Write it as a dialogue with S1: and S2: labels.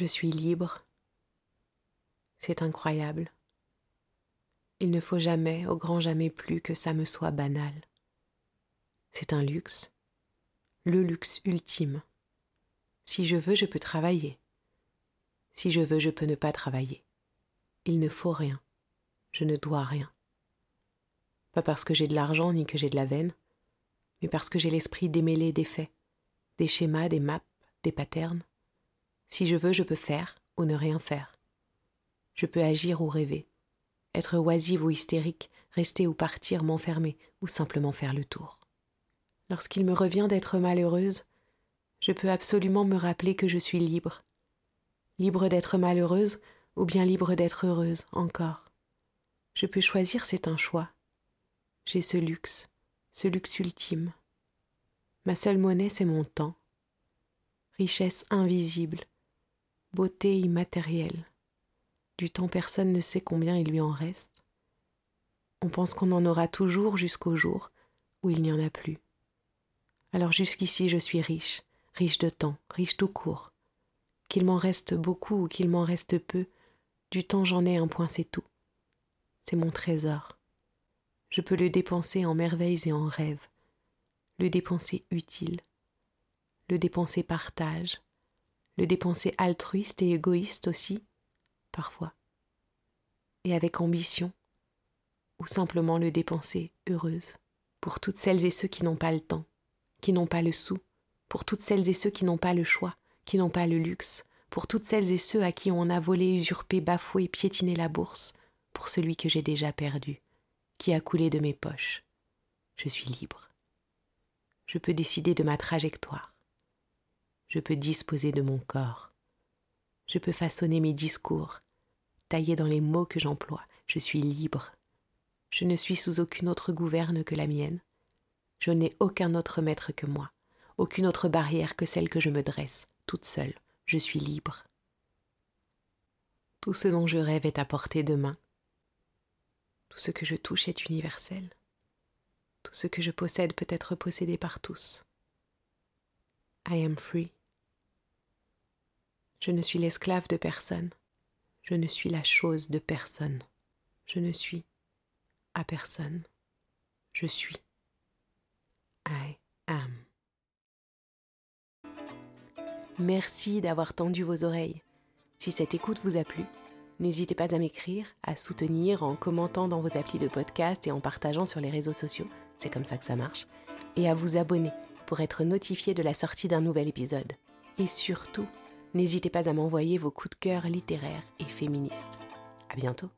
S1: Je suis libre. C'est incroyable. Il ne faut jamais, au grand jamais plus, que ça me soit banal. C'est un luxe, le luxe ultime. Si je veux, je peux travailler. Si je veux, je peux ne pas travailler. Il ne faut rien. Je ne dois rien. Pas parce que j'ai de l'argent ni que j'ai de la veine, mais parce que j'ai l'esprit démêlé des faits, des schémas, des maps, des patterns. Si je veux, je peux faire ou ne rien faire. Je peux agir ou rêver, être oisive ou hystérique, rester ou partir, m'enfermer ou simplement faire le tour. Lorsqu'il me revient d'être malheureuse, je peux absolument me rappeler que je suis libre. Libre d'être malheureuse ou bien libre d'être heureuse encore. Je peux choisir, c'est un choix. J'ai ce luxe, ce luxe ultime. Ma seule monnaie, c'est mon temps. Richesse invisible, beauté immatérielle. Du temps personne ne sait combien il lui en reste. On pense qu'on en aura toujours jusqu'au jour où il n'y en a plus. Alors jusqu'ici je suis riche, riche de temps, riche tout court. Qu'il m'en reste beaucoup ou qu'il m'en reste peu, du temps j'en ai un point, c'est tout. C'est mon trésor. Je peux le dépenser en merveilles et en rêves, le dépenser utile, le dépenser partage, le dépenser altruiste et égoïste aussi, parfois, et avec ambition, ou simplement le dépenser heureuse, pour toutes celles et ceux qui n'ont pas le temps, qui n'ont pas le sou, pour toutes celles et ceux qui n'ont pas le choix, qui n'ont pas le luxe, pour toutes celles et ceux à qui on a volé, usurpé, bafoué, piétiné la bourse, pour celui que j'ai déjà perdu, qui a coulé de mes poches. Je suis libre. Je peux décider de ma trajectoire je peux disposer de mon corps. Je peux façonner mes discours, tailler dans les mots que j'emploie. Je suis libre. Je ne suis sous aucune autre gouverne que la mienne. Je n'ai aucun autre maître que moi, aucune autre barrière que celle que je me dresse, toute seule. Je suis libre. Tout ce dont je rêve est à portée de main. Tout ce que je touche est universel. Tout ce que je possède peut être possédé par tous. I am free. Je ne suis l'esclave de personne. Je ne suis la chose de personne. Je ne suis à personne. Je suis. I am. Merci d'avoir tendu vos oreilles. Si cette écoute vous a plu, n'hésitez pas à m'écrire, à soutenir en commentant dans vos applis de podcast et en partageant sur les réseaux sociaux, c'est comme ça que ça marche, et à vous abonner pour être notifié de la sortie d'un nouvel épisode. Et surtout, n'hésitez pas à m'envoyer vos coups de cœur littéraires et féministes. À bientôt!